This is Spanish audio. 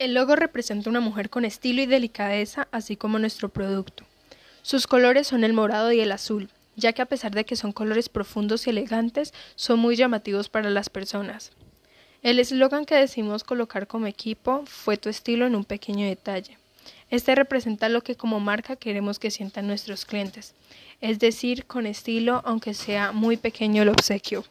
El logo representa una mujer con estilo y delicadeza, así como nuestro producto. Sus colores son el morado y el azul, ya que a pesar de que son colores profundos y elegantes, son muy llamativos para las personas. El eslogan que decidimos colocar como equipo fue tu estilo en un pequeño detalle. Este representa lo que como marca queremos que sientan nuestros clientes, es decir, con estilo aunque sea muy pequeño el obsequio.